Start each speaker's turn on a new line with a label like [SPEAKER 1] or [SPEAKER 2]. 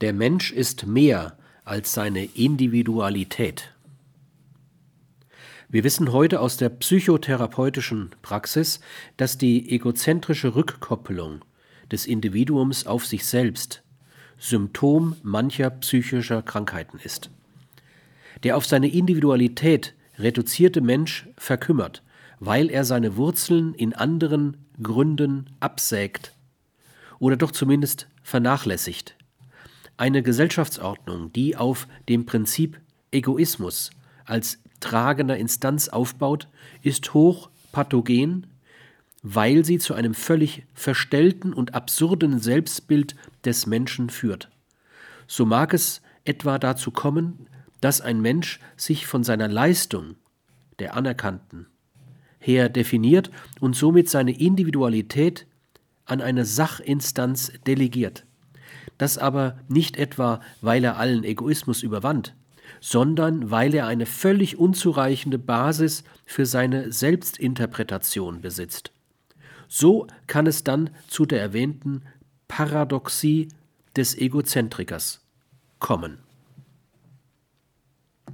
[SPEAKER 1] Der Mensch ist mehr als seine Individualität. Wir wissen heute aus der psychotherapeutischen Praxis, dass die egozentrische Rückkopplung des Individuums auf sich selbst Symptom mancher psychischer Krankheiten ist. Der auf seine Individualität reduzierte Mensch verkümmert, weil er seine Wurzeln in anderen Gründen absägt oder doch zumindest vernachlässigt. Eine Gesellschaftsordnung, die auf dem Prinzip Egoismus als tragender Instanz aufbaut, ist hoch pathogen, weil sie zu einem völlig verstellten und absurden Selbstbild des Menschen führt. So mag es etwa dazu kommen, dass ein Mensch sich von seiner Leistung, der anerkannten, her definiert und somit seine Individualität an eine Sachinstanz delegiert. Das aber nicht etwa, weil er allen Egoismus überwand, sondern weil er eine völlig unzureichende Basis für seine Selbstinterpretation besitzt. So kann es dann zu der erwähnten Paradoxie des Egozentrikers kommen.